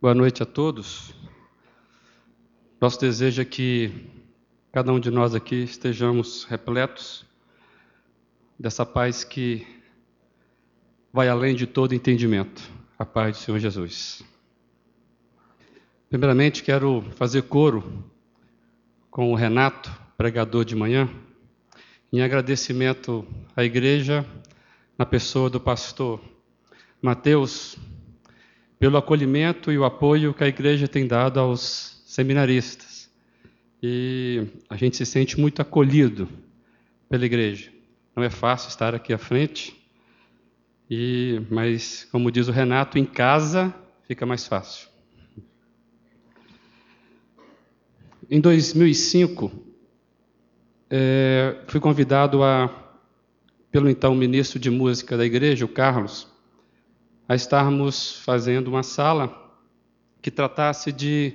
Boa noite a todos. Nosso desejo é que cada um de nós aqui estejamos repletos dessa paz que vai além de todo entendimento, a paz do Senhor Jesus. Primeiramente, quero fazer coro com o Renato, pregador de manhã, em agradecimento à igreja, na pessoa do pastor Mateus, pelo acolhimento e o apoio que a igreja tem dado aos seminaristas. E a gente se sente muito acolhido pela igreja. Não é fácil estar aqui à frente, e mas como diz o Renato, em casa fica mais fácil. Em 2005, é, fui convidado a, pelo então ministro de música da igreja, o Carlos, a estarmos fazendo uma sala que tratasse de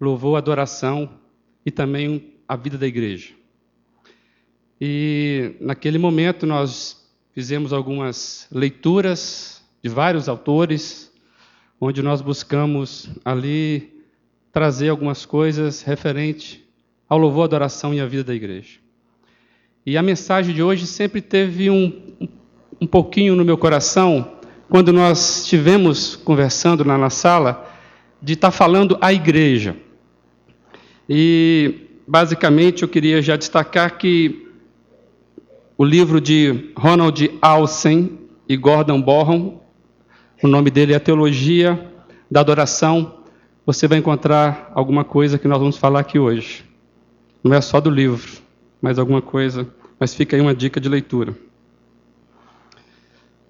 louvor, adoração e também a vida da igreja. E naquele momento nós fizemos algumas leituras de vários autores, onde nós buscamos ali trazer algumas coisas referente ao louvor, adoração e à vida da igreja. E a mensagem de hoje sempre teve um, um pouquinho no meu coração quando nós estivemos conversando lá na sala, de estar tá falando à igreja. E, basicamente, eu queria já destacar que o livro de Ronald Alsen e Gordon Borron, o nome dele é Teologia da Adoração, você vai encontrar alguma coisa que nós vamos falar aqui hoje. Não é só do livro, mas alguma coisa, mas fica aí uma dica de leitura.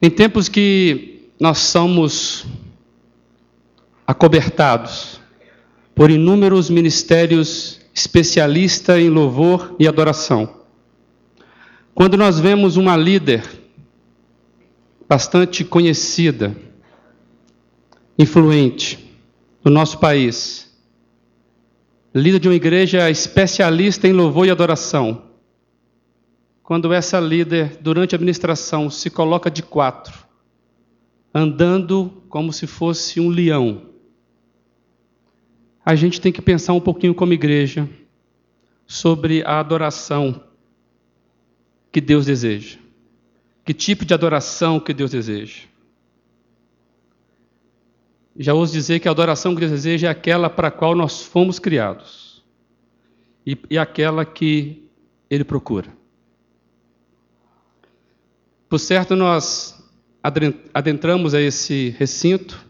Em tempos que nós somos acobertados por inúmeros ministérios especialistas em louvor e adoração. Quando nós vemos uma líder bastante conhecida, influente no nosso país, líder de uma igreja especialista em louvor e adoração, quando essa líder, durante a administração, se coloca de quatro, andando como se fosse um leão, a gente tem que pensar um pouquinho como igreja sobre a adoração que Deus deseja. Que tipo de adoração que Deus deseja? Já ouso dizer que a adoração que Deus deseja é aquela para a qual nós fomos criados e, e aquela que Ele procura. Por certo, nós adentramos a esse recinto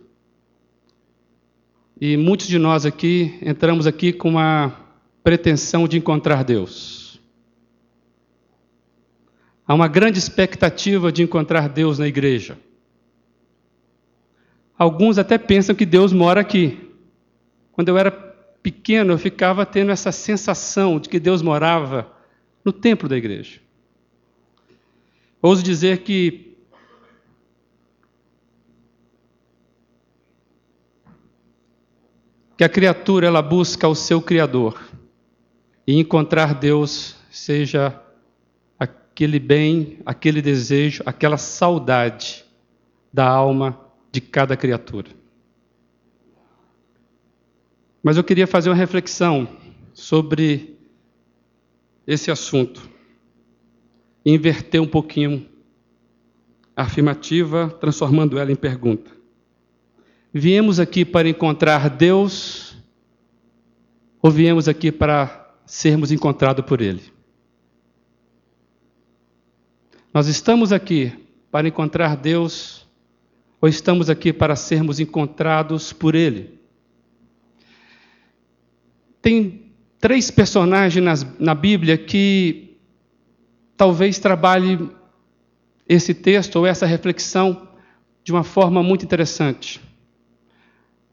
e muitos de nós aqui entramos aqui com uma pretensão de encontrar Deus. Há uma grande expectativa de encontrar Deus na igreja. Alguns até pensam que Deus mora aqui. Quando eu era pequeno, eu ficava tendo essa sensação de que Deus morava no templo da igreja. Ouso dizer que a criatura ela busca o seu criador e encontrar Deus seja aquele bem, aquele desejo, aquela saudade da alma de cada criatura. Mas eu queria fazer uma reflexão sobre esse assunto inverter um pouquinho a afirmativa, transformando ela em pergunta. Viemos aqui para encontrar Deus ou viemos aqui para sermos encontrados por Ele? Nós estamos aqui para encontrar Deus ou estamos aqui para sermos encontrados por Ele? Tem três personagens nas, na Bíblia que talvez trabalhe esse texto ou essa reflexão de uma forma muito interessante.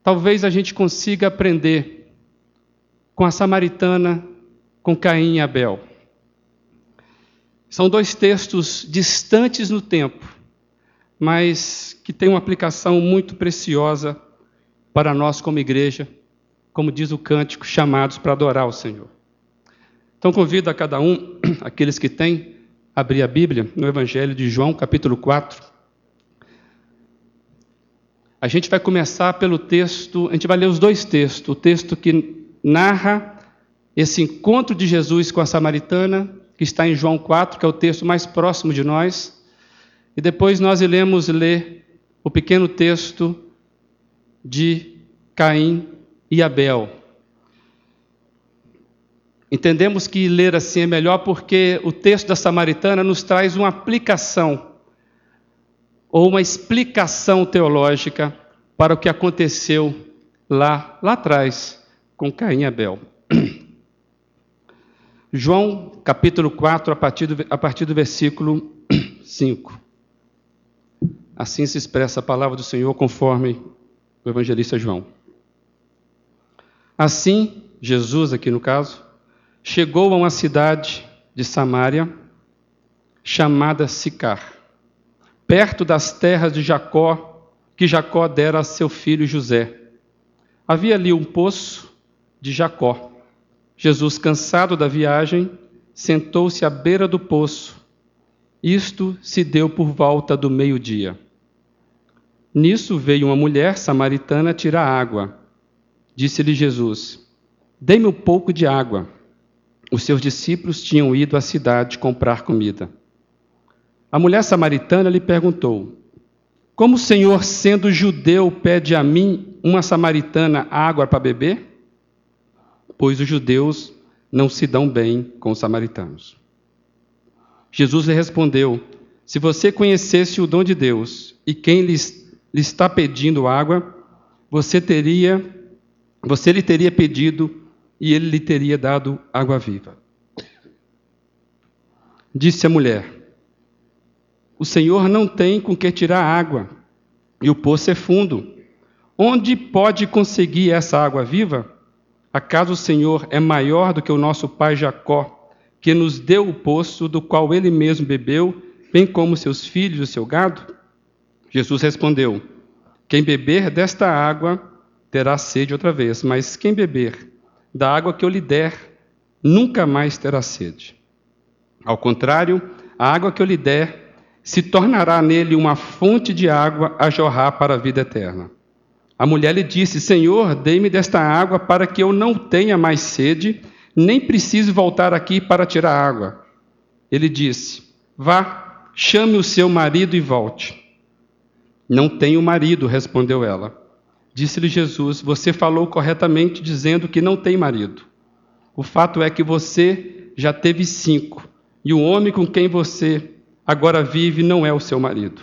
Talvez a gente consiga aprender com a samaritana, com Caim e Abel. São dois textos distantes no tempo, mas que têm uma aplicação muito preciosa para nós como igreja, como diz o cântico, chamados para adorar o Senhor. Então convido a cada um, aqueles que têm, abrir a Bíblia no Evangelho de João, capítulo 4. A gente vai começar pelo texto, a gente vai ler os dois textos, o texto que narra esse encontro de Jesus com a samaritana, que está em João 4, que é o texto mais próximo de nós, e depois nós iremos ler o pequeno texto de Caim e Abel. Entendemos que ler assim é melhor porque o texto da Samaritana nos traz uma aplicação ou uma explicação teológica para o que aconteceu lá, lá atrás com Caim e Abel. João capítulo 4, a partir do, a partir do versículo 5. Assim se expressa a palavra do Senhor conforme o evangelista João. Assim, Jesus, aqui no caso, chegou a uma cidade de Samaria chamada Sicar, perto das terras de Jacó, que Jacó dera a seu filho José. Havia ali um poço de Jacó. Jesus, cansado da viagem, sentou-se à beira do poço. Isto se deu por volta do meio-dia. Nisso veio uma mulher samaritana tirar água. Disse-lhe Jesus: Dê-me um pouco de água. Os seus discípulos tinham ido à cidade comprar comida. A mulher samaritana lhe perguntou: Como o Senhor, sendo judeu, pede a mim, uma samaritana, água para beber? Pois os judeus não se dão bem com os samaritanos. Jesus lhe respondeu: Se você conhecesse o dom de Deus e quem lhes lhe está pedindo água, você teria, você lhe teria pedido e ele lhe teria dado água viva. Disse a mulher: O Senhor não tem com que tirar água, e o poço é fundo. Onde pode conseguir essa água viva? Acaso o Senhor é maior do que o nosso pai Jacó, que nos deu o poço do qual ele mesmo bebeu, bem como seus filhos e o seu gado? Jesus respondeu: Quem beber desta água terá sede outra vez, mas quem beber da água que eu lhe der nunca mais terá sede. Ao contrário, a água que eu lhe der se tornará nele uma fonte de água a jorrar para a vida eterna. A mulher lhe disse: Senhor, dê-me desta água para que eu não tenha mais sede, nem precise voltar aqui para tirar água. Ele disse: Vá, chame o seu marido e volte. Não tenho marido, respondeu ela. Disse-lhe Jesus: Você falou corretamente dizendo que não tem marido. O fato é que você já teve cinco, e o homem com quem você agora vive não é o seu marido.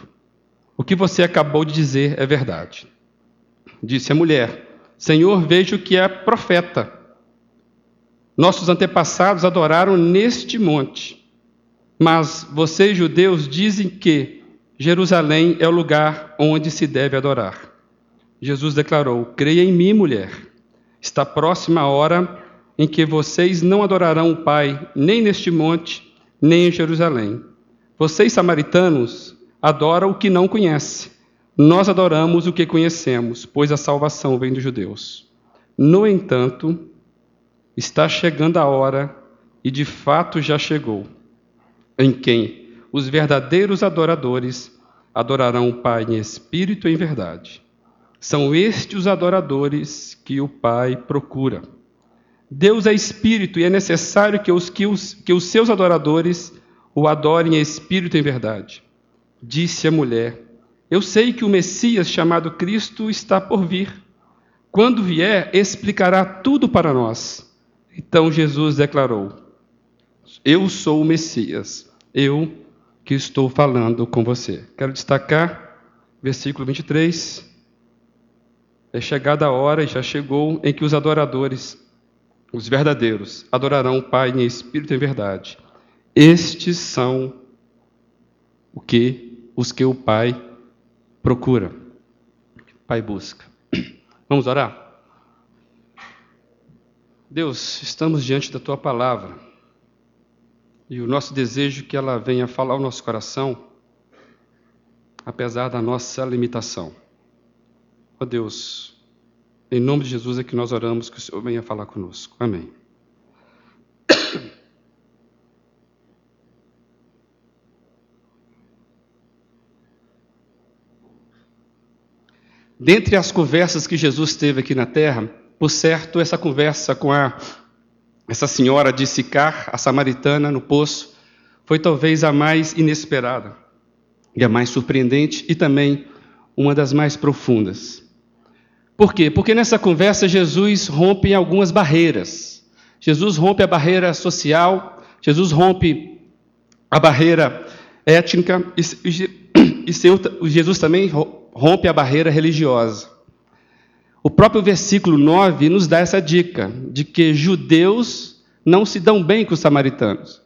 O que você acabou de dizer é verdade. Disse a mulher: Senhor, vejo que é profeta. Nossos antepassados adoraram neste monte, mas vocês, judeus, dizem que Jerusalém é o lugar onde se deve adorar. Jesus declarou: Creia em mim, mulher. Está próxima a hora em que vocês não adorarão o Pai, nem neste monte, nem em Jerusalém. Vocês, samaritanos, adoram o que não conhecem. Nós adoramos o que conhecemos, pois a salvação vem dos judeus. No entanto, está chegando a hora, e de fato já chegou, em quem os verdadeiros adoradores adorarão o Pai em espírito e em verdade. São estes os adoradores que o Pai procura. Deus é espírito e é necessário que os, que os, que os seus adoradores o adorem em espírito e em verdade. Disse a mulher: Eu sei que o Messias chamado Cristo está por vir. Quando vier, explicará tudo para nós. Então Jesus declarou: Eu sou o Messias. Eu que estou falando com você. Quero destacar versículo 23. É chegada a hora, e já chegou, em que os adoradores, os verdadeiros, adorarão o Pai em espírito e em verdade. Estes são o que os que o Pai procura, o Pai busca. Vamos orar? Deus, estamos diante da tua palavra. E o nosso desejo é que ela venha falar ao nosso coração, apesar da nossa limitação. Ó oh Deus, em nome de Jesus é que nós oramos que o Senhor venha falar conosco. Amém. Dentre as conversas que Jesus teve aqui na terra, por certo, essa conversa com a essa senhora de Sicar, a samaritana no poço, foi talvez a mais inesperada e a mais surpreendente e também uma das mais profundas. Por quê? Porque nessa conversa Jesus rompe algumas barreiras. Jesus rompe a barreira social, Jesus rompe a barreira étnica e, e, e Jesus também rompe a barreira religiosa. O próprio versículo 9 nos dá essa dica de que judeus não se dão bem com os samaritanos.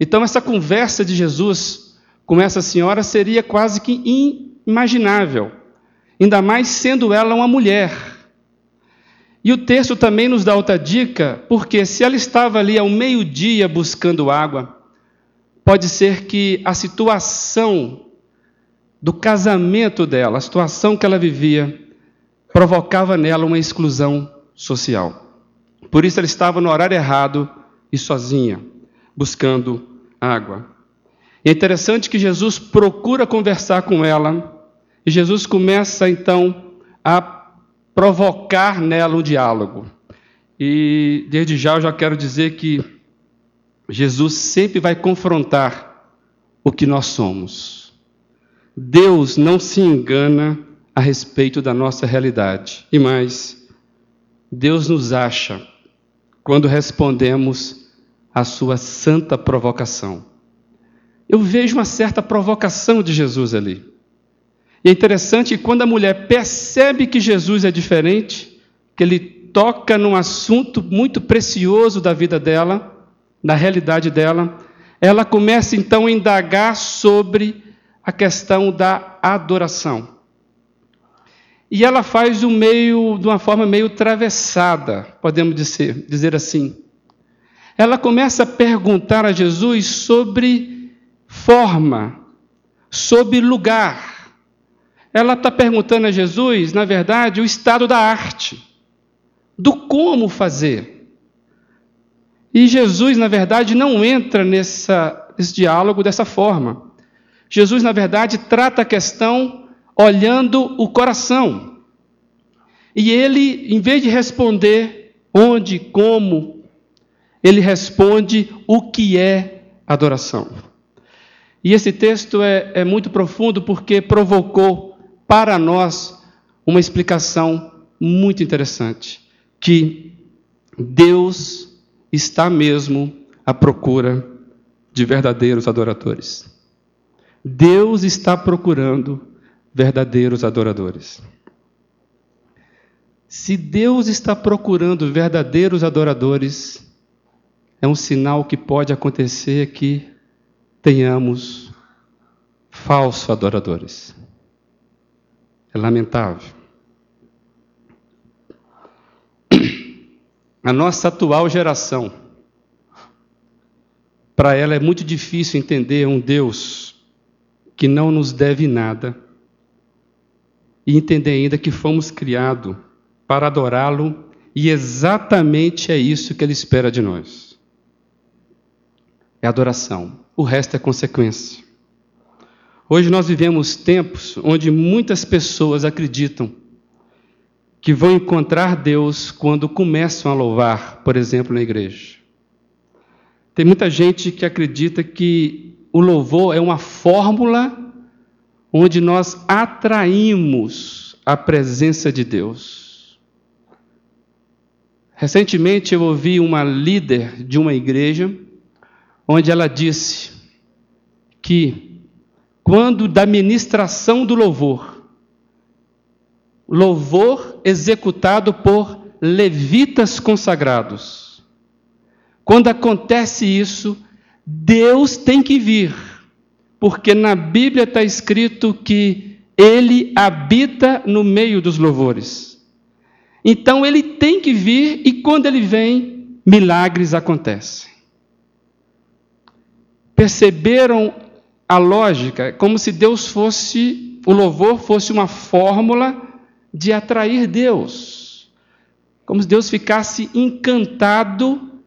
Então, essa conversa de Jesus com essa senhora seria quase que inimaginável, ainda mais sendo ela uma mulher. E o texto também nos dá outra dica, porque se ela estava ali ao meio-dia buscando água, pode ser que a situação do casamento dela, a situação que ela vivia, provocava nela uma exclusão social. Por isso ela estava no horário errado e sozinha, buscando água. É interessante que Jesus procura conversar com ela e Jesus começa então a provocar nela um diálogo. E desde já eu já quero dizer que Jesus sempre vai confrontar o que nós somos. Deus não se engana a respeito da nossa realidade. E mais, Deus nos acha quando respondemos à sua santa provocação. Eu vejo uma certa provocação de Jesus ali. E é interessante que quando a mulher percebe que Jesus é diferente, que ele toca num assunto muito precioso da vida dela, da realidade dela, ela começa então a indagar sobre a questão da adoração. E ela faz um meio, de uma forma meio travessada, podemos dizer, dizer assim. Ela começa a perguntar a Jesus sobre forma, sobre lugar. Ela está perguntando a Jesus, na verdade, o estado da arte, do como fazer. E Jesus, na verdade, não entra nessa, nesse diálogo dessa forma. Jesus, na verdade, trata a questão olhando o coração. E ele, em vez de responder onde, como, ele responde o que é adoração. E esse texto é, é muito profundo porque provocou para nós uma explicação muito interessante: que Deus está mesmo à procura de verdadeiros adoradores. Deus está procurando verdadeiros adoradores. Se Deus está procurando verdadeiros adoradores, é um sinal que pode acontecer que tenhamos falsos adoradores. É lamentável. A nossa atual geração, para ela é muito difícil entender um Deus que não nos deve nada e entender ainda que fomos criados para adorá-lo e exatamente é isso que ele espera de nós. É adoração. O resto é consequência. Hoje nós vivemos tempos onde muitas pessoas acreditam que vão encontrar Deus quando começam a louvar, por exemplo, na igreja. Tem muita gente que acredita que o louvor é uma fórmula onde nós atraímos a presença de Deus. Recentemente eu ouvi uma líder de uma igreja onde ela disse que quando da ministração do louvor, louvor executado por levitas consagrados, quando acontece isso, Deus tem que vir porque na Bíblia está escrito que ele habita no meio dos louvores. Então ele tem que vir e quando ele vem, milagres acontecem. Perceberam a lógica? Como se Deus fosse, o louvor fosse uma fórmula de atrair Deus. Como se Deus ficasse encantado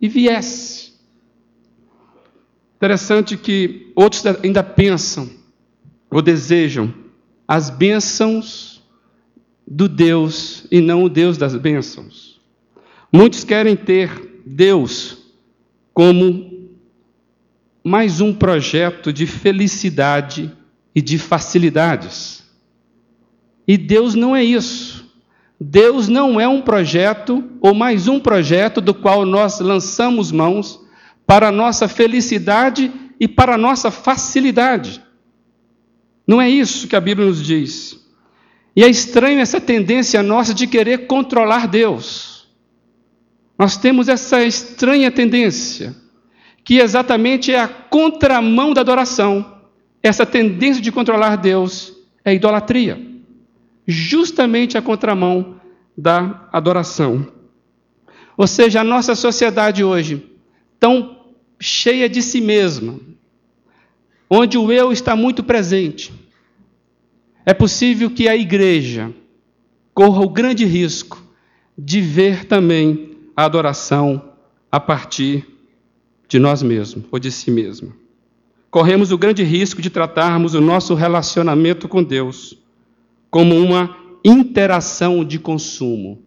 e viesse. Interessante que outros ainda pensam ou desejam as bênçãos do Deus e não o Deus das bênçãos. Muitos querem ter Deus como mais um projeto de felicidade e de facilidades. E Deus não é isso. Deus não é um projeto ou mais um projeto do qual nós lançamos mãos para a nossa felicidade e para a nossa facilidade. Não é isso que a Bíblia nos diz. E é estranho essa tendência nossa de querer controlar Deus. Nós temos essa estranha tendência, que exatamente é a contramão da adoração. Essa tendência de controlar Deus é idolatria. Justamente a contramão da adoração. Ou seja, a nossa sociedade hoje, tão cheia de si mesma, onde o eu está muito presente, é possível que a igreja corra o grande risco de ver também a adoração a partir de nós mesmos ou de si mesmo. Corremos o grande risco de tratarmos o nosso relacionamento com Deus como uma interação de consumo.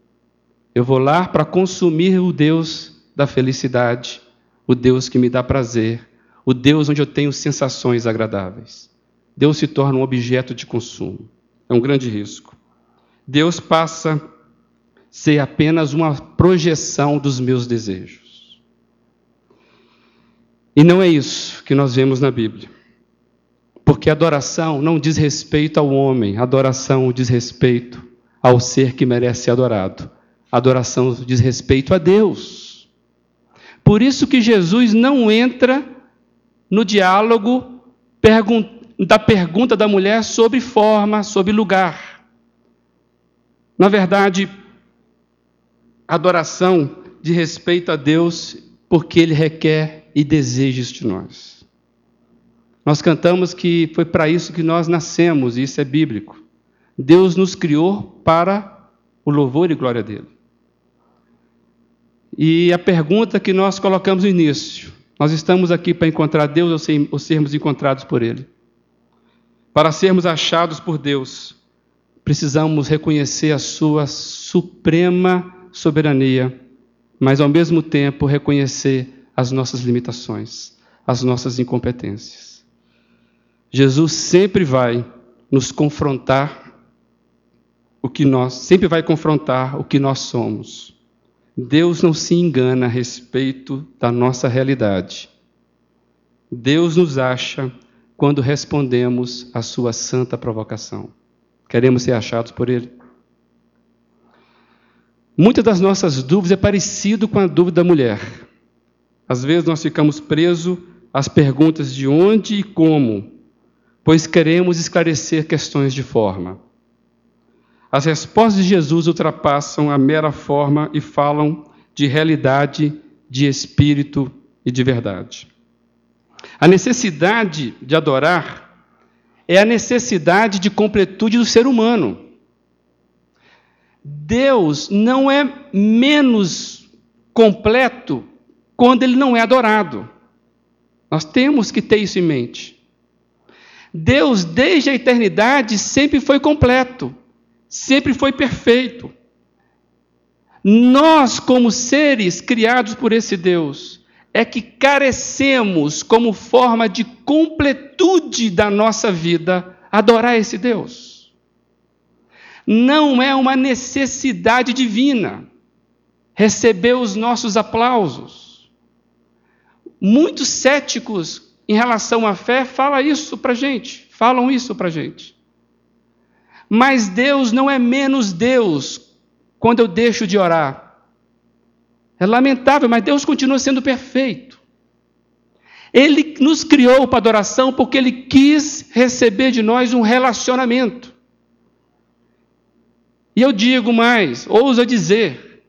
Eu vou lá para consumir o Deus da felicidade, o Deus que me dá prazer, o Deus onde eu tenho sensações agradáveis. Deus se torna um objeto de consumo. É um grande risco. Deus passa a ser apenas uma projeção dos meus desejos. E não é isso que nós vemos na Bíblia. Porque adoração não diz respeito ao homem, adoração diz respeito ao ser que merece ser adorado. Adoração diz respeito a Deus. Por isso que Jesus não entra no diálogo da pergunta da mulher sobre forma, sobre lugar. Na verdade, adoração de respeito a Deus, porque Ele requer e deseja isso de nós. Nós cantamos que foi para isso que nós nascemos, e isso é bíblico. Deus nos criou para o louvor e glória dele. E a pergunta que nós colocamos no início: nós estamos aqui para encontrar Deus ou sermos encontrados por Ele? Para sermos achados por Deus, precisamos reconhecer a Sua suprema soberania, mas ao mesmo tempo reconhecer as nossas limitações, as nossas incompetências. Jesus sempre vai nos confrontar o que nós, sempre vai confrontar o que nós somos. Deus não se engana a respeito da nossa realidade. Deus nos acha quando respondemos à sua santa provocação. Queremos ser achados por ele? Muitas das nossas dúvidas é parecido com a dúvida da mulher. Às vezes nós ficamos presos às perguntas de onde e como, pois queremos esclarecer questões de forma. As respostas de Jesus ultrapassam a mera forma e falam de realidade, de espírito e de verdade. A necessidade de adorar é a necessidade de completude do ser humano. Deus não é menos completo quando ele não é adorado. Nós temos que ter isso em mente. Deus, desde a eternidade, sempre foi completo, sempre foi perfeito. Nós, como seres criados por esse Deus, é que carecemos, como forma de completude da nossa vida, adorar esse Deus. Não é uma necessidade divina receber os nossos aplausos. Muitos céticos em relação à fé falam isso para gente, falam isso para gente. Mas Deus não é menos Deus quando eu deixo de orar. É lamentável, mas Deus continua sendo perfeito. Ele nos criou para adoração porque Ele quis receber de nós um relacionamento. E eu digo mais, ouso dizer,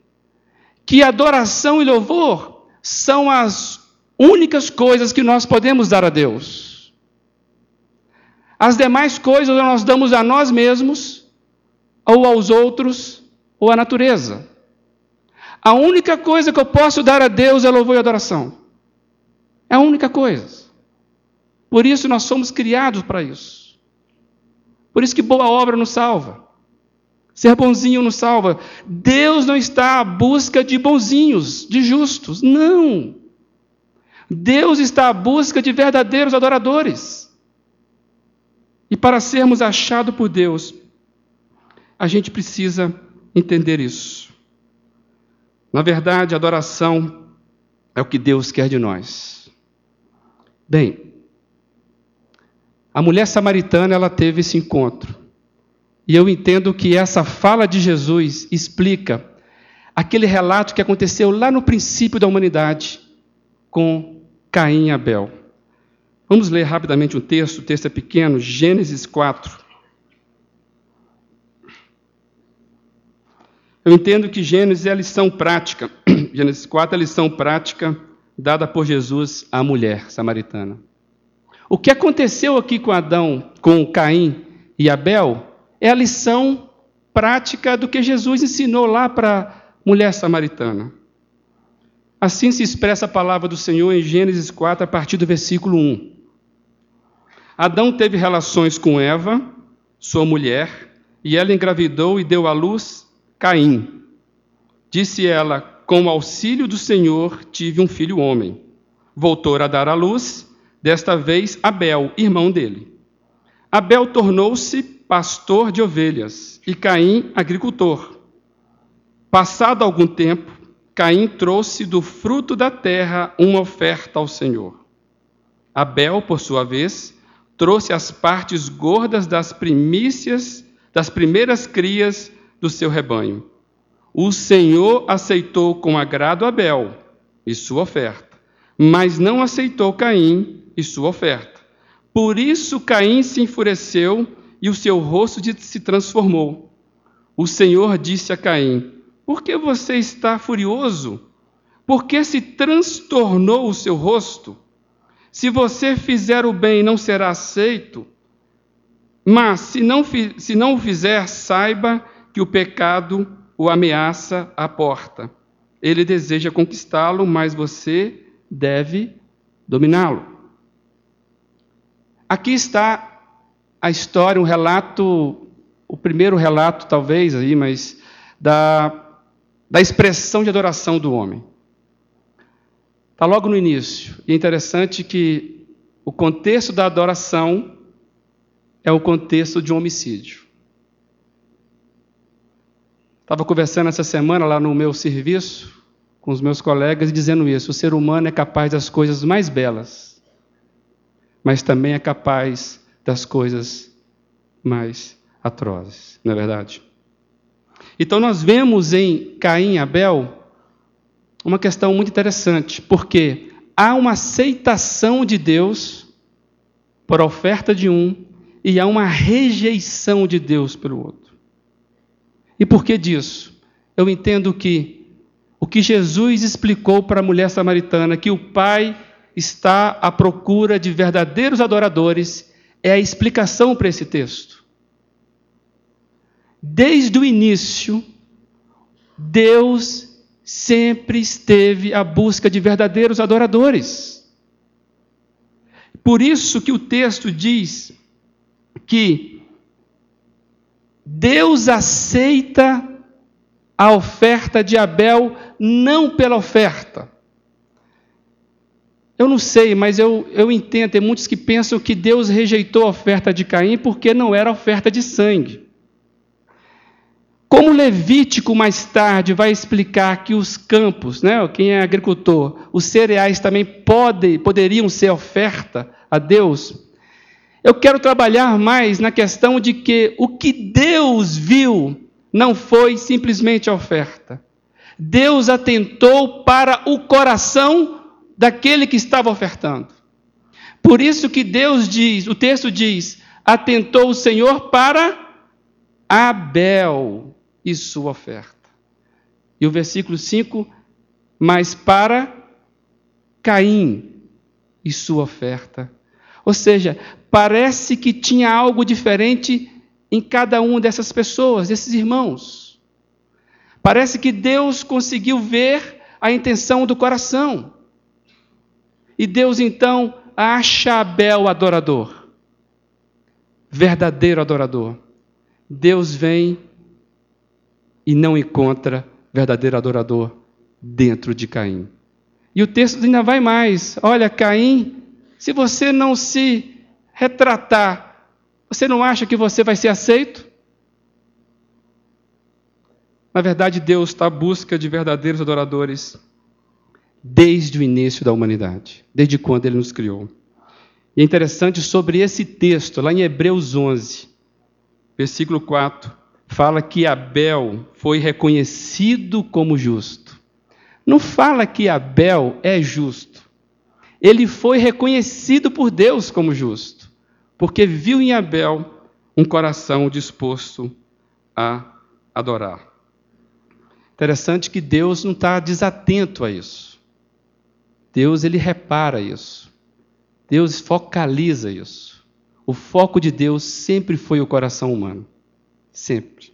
que adoração e louvor são as únicas coisas que nós podemos dar a Deus. As demais coisas nós damos a nós mesmos, ou aos outros, ou à natureza. A única coisa que eu posso dar a Deus é louvor e adoração. É a única coisa. Por isso nós somos criados para isso. Por isso que boa obra nos salva. Ser bonzinho não salva. Deus não está à busca de bonzinhos, de justos. Não. Deus está à busca de verdadeiros adoradores. E para sermos achados por Deus, a gente precisa entender isso. Na verdade, adoração é o que Deus quer de nós. Bem, a mulher samaritana ela teve esse encontro. E eu entendo que essa fala de Jesus explica aquele relato que aconteceu lá no princípio da humanidade com Caim e Abel. Vamos ler rapidamente um texto, o texto é pequeno, Gênesis 4. Eu entendo que Gênesis é a lição prática, Gênesis 4 é a lição prática dada por Jesus à mulher samaritana. O que aconteceu aqui com Adão, com Caim e Abel, é a lição prática do que Jesus ensinou lá para a mulher samaritana. Assim se expressa a palavra do Senhor em Gênesis 4, a partir do versículo 1. Adão teve relações com Eva, sua mulher, e ela engravidou e deu à luz Caim. Disse ela: Com o auxílio do Senhor tive um filho homem. Voltou a dar à luz, desta vez Abel, irmão dele. Abel tornou-se pastor de ovelhas, e Caim, agricultor. Passado algum tempo, Caim trouxe do fruto da terra uma oferta ao Senhor. Abel, por sua vez, trouxe as partes gordas das primícias, das primeiras crias do seu rebanho. O Senhor aceitou com agrado Abel e sua oferta, mas não aceitou Caim e sua oferta. Por isso Caim se enfureceu e o seu rosto se transformou. O Senhor disse a Caim: Por que você está furioso? Por que se transtornou o seu rosto? Se você fizer o bem, não será aceito. Mas se não, se não o fizer, saiba que o pecado o ameaça à porta. Ele deseja conquistá-lo, mas você deve dominá-lo. Aqui está a história, um relato, o primeiro relato talvez aí, mas da, da expressão de adoração do homem. Está logo no início. E é interessante que o contexto da adoração é o contexto de um homicídio. Estava conversando essa semana lá no meu serviço com os meus colegas dizendo isso: o ser humano é capaz das coisas mais belas, mas também é capaz das coisas mais atrozes, não é verdade? Então nós vemos em Caim e Abel uma questão muito interessante, porque há uma aceitação de Deus por oferta de um e há uma rejeição de Deus pelo outro. E por que disso? Eu entendo que o que Jesus explicou para a mulher samaritana, que o Pai está à procura de verdadeiros adoradores é a explicação para esse texto. Desde o início, Deus sempre esteve à busca de verdadeiros adoradores. Por isso que o texto diz que Deus aceita a oferta de Abel não pela oferta, eu não sei, mas eu, eu entendo. Tem muitos que pensam que Deus rejeitou a oferta de Caim porque não era oferta de sangue. Como Levítico mais tarde vai explicar que os campos, né, quem é agricultor, os cereais também podem, poderiam ser oferta a Deus, eu quero trabalhar mais na questão de que o que Deus viu não foi simplesmente oferta. Deus atentou para o coração daquele que estava ofertando. Por isso que Deus diz, o texto diz: atentou o Senhor para Abel e sua oferta. E o versículo 5, mas para Caim e sua oferta. Ou seja, parece que tinha algo diferente em cada uma dessas pessoas, desses irmãos. Parece que Deus conseguiu ver a intenção do coração. E Deus então acha Abel adorador, verdadeiro adorador. Deus vem e não encontra verdadeiro adorador dentro de Caim. E o texto ainda vai mais. Olha, Caim, se você não se retratar, você não acha que você vai ser aceito? Na verdade, Deus está à busca de verdadeiros adoradores desde o início da humanidade, desde quando Ele nos criou. E é interessante sobre esse texto, lá em Hebreus 11, versículo 4, fala que Abel foi reconhecido como justo. Não fala que Abel é justo. Ele foi reconhecido por Deus como justo, porque viu em Abel um coração disposto a adorar. Interessante que Deus não está desatento a isso. Deus ele repara isso. Deus focaliza isso. O foco de Deus sempre foi o coração humano. Sempre.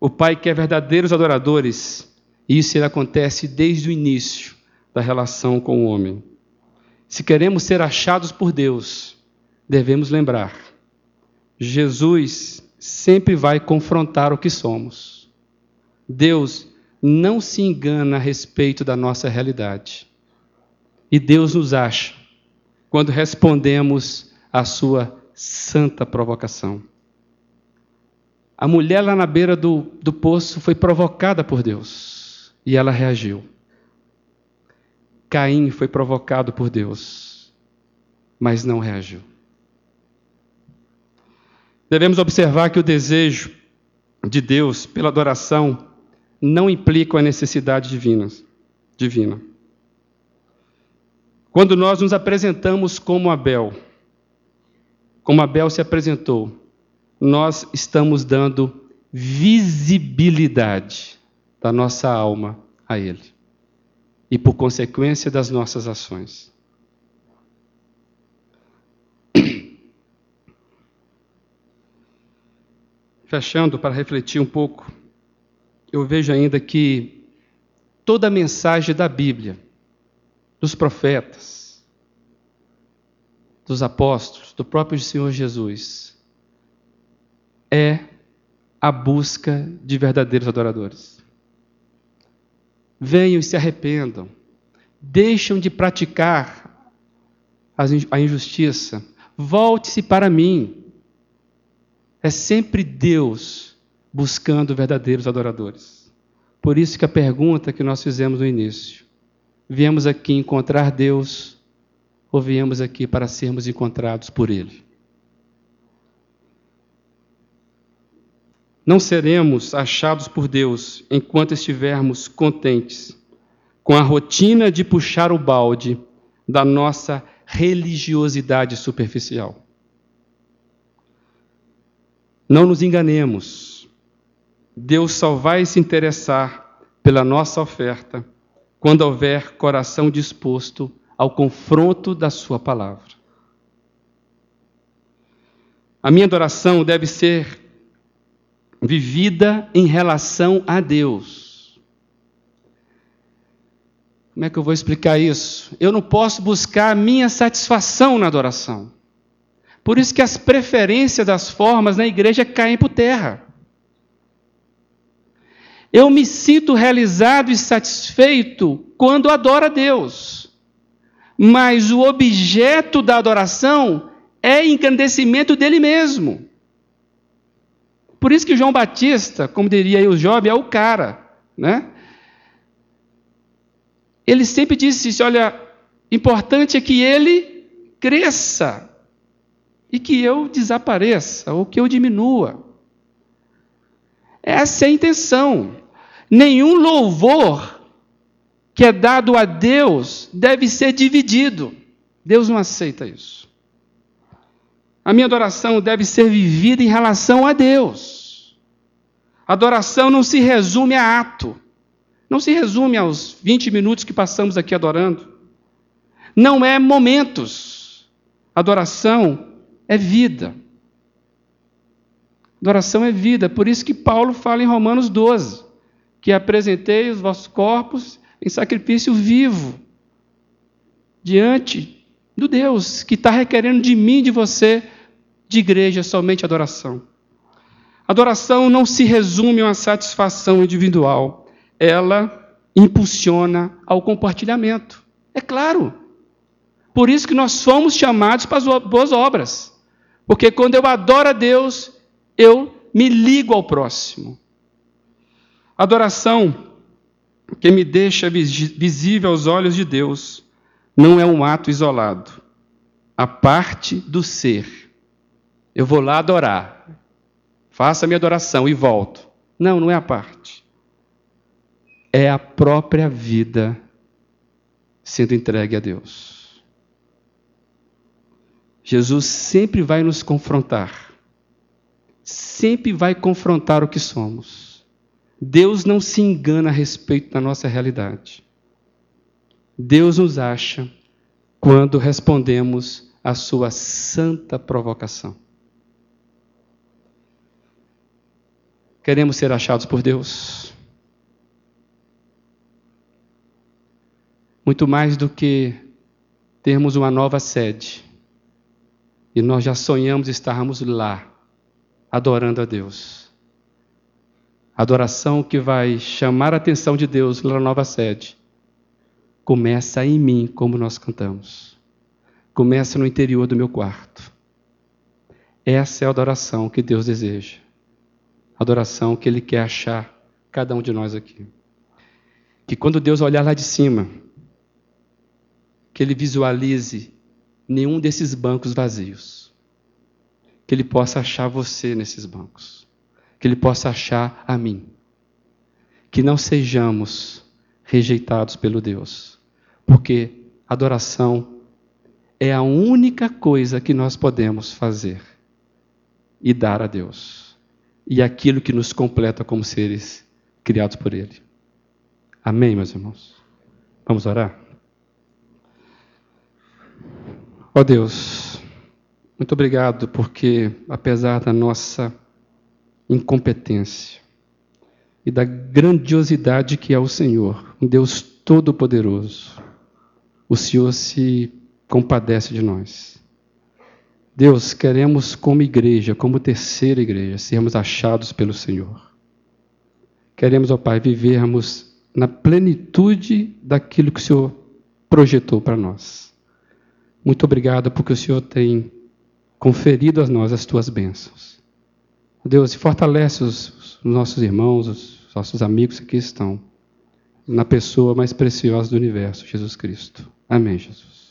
O Pai quer verdadeiros adoradores, e isso acontece desde o início da relação com o homem. Se queremos ser achados por Deus, devemos lembrar: Jesus sempre vai confrontar o que somos. Deus não se engana a respeito da nossa realidade. E Deus nos acha quando respondemos à sua santa provocação. A mulher lá na beira do, do poço foi provocada por Deus e ela reagiu. Caim foi provocado por Deus, mas não reagiu. Devemos observar que o desejo de Deus pela adoração não implicam a necessidade divina. divina. Quando nós nos apresentamos como Abel, como Abel se apresentou, nós estamos dando visibilidade da nossa alma a Ele e, por consequência, das nossas ações. Fechando para refletir um pouco eu vejo ainda que toda a mensagem da Bíblia, dos profetas, dos apóstolos, do próprio Senhor Jesus, é a busca de verdadeiros adoradores. Venham e se arrependam, deixam de praticar a injustiça, volte-se para mim. É sempre Deus buscando verdadeiros adoradores. Por isso que a pergunta que nós fizemos no início: viemos aqui encontrar Deus ou viemos aqui para sermos encontrados por Ele? Não seremos achados por Deus enquanto estivermos contentes com a rotina de puxar o balde da nossa religiosidade superficial. Não nos enganemos. Deus só vai se interessar pela nossa oferta quando houver coração disposto ao confronto da Sua palavra. A minha adoração deve ser vivida em relação a Deus. Como é que eu vou explicar isso? Eu não posso buscar a minha satisfação na adoração. Por isso que as preferências das formas na igreja caem por terra. Eu me sinto realizado e satisfeito quando adoro a Deus. Mas o objeto da adoração é engrandecimento dele mesmo. Por isso que João Batista, como diria aí o Job, é o cara, né? Ele sempre disse isso, olha, importante é que ele cresça e que eu desapareça ou que eu diminua. Essa é a intenção. Nenhum louvor que é dado a Deus deve ser dividido. Deus não aceita isso. A minha adoração deve ser vivida em relação a Deus. Adoração não se resume a ato. Não se resume aos 20 minutos que passamos aqui adorando. Não é momentos. Adoração é vida. Adoração é vida. Por isso que Paulo fala em Romanos 12 que apresentei os vossos corpos em sacrifício vivo diante do Deus que está requerendo de mim, de você, de igreja, somente adoração. Adoração não se resume a uma satisfação individual, ela impulsiona ao compartilhamento. É claro. Por isso que nós somos chamados para as boas obras. Porque quando eu adoro a Deus, eu me ligo ao próximo. Adoração que me deixa visível aos olhos de Deus não é um ato isolado. A parte do ser. Eu vou lá adorar. Faça a minha adoração e volto. Não, não é a parte. É a própria vida sendo entregue a Deus. Jesus sempre vai nos confrontar. Sempre vai confrontar o que somos. Deus não se engana a respeito da nossa realidade. Deus nos acha quando respondemos à sua santa provocação. Queremos ser achados por Deus. Muito mais do que termos uma nova sede. E nós já sonhamos estarmos lá, adorando a Deus. Adoração que vai chamar a atenção de Deus na nova sede. Começa em mim, como nós cantamos. Começa no interior do meu quarto. Essa é a adoração que Deus deseja adoração que Ele quer achar cada um de nós aqui. Que quando Deus olhar lá de cima, que Ele visualize nenhum desses bancos vazios. Que Ele possa achar você nesses bancos. Que Ele possa achar a mim. Que não sejamos rejeitados pelo Deus. Porque adoração é a única coisa que nós podemos fazer e dar a Deus e aquilo que nos completa como seres criados por Ele. Amém, meus irmãos? Vamos orar? Ó oh Deus, muito obrigado porque, apesar da nossa incompetência e da grandiosidade que é o Senhor, um Deus todo-poderoso, o Senhor se compadece de nós. Deus, queremos como igreja, como terceira igreja, sermos achados pelo Senhor. Queremos, ó Pai, vivermos na plenitude daquilo que o Senhor projetou para nós. Muito obrigado porque o Senhor tem conferido a nós as tuas bênçãos. Deus, fortalece os, os nossos irmãos, os nossos amigos que aqui estão, na pessoa mais preciosa do universo, Jesus Cristo. Amém, Jesus.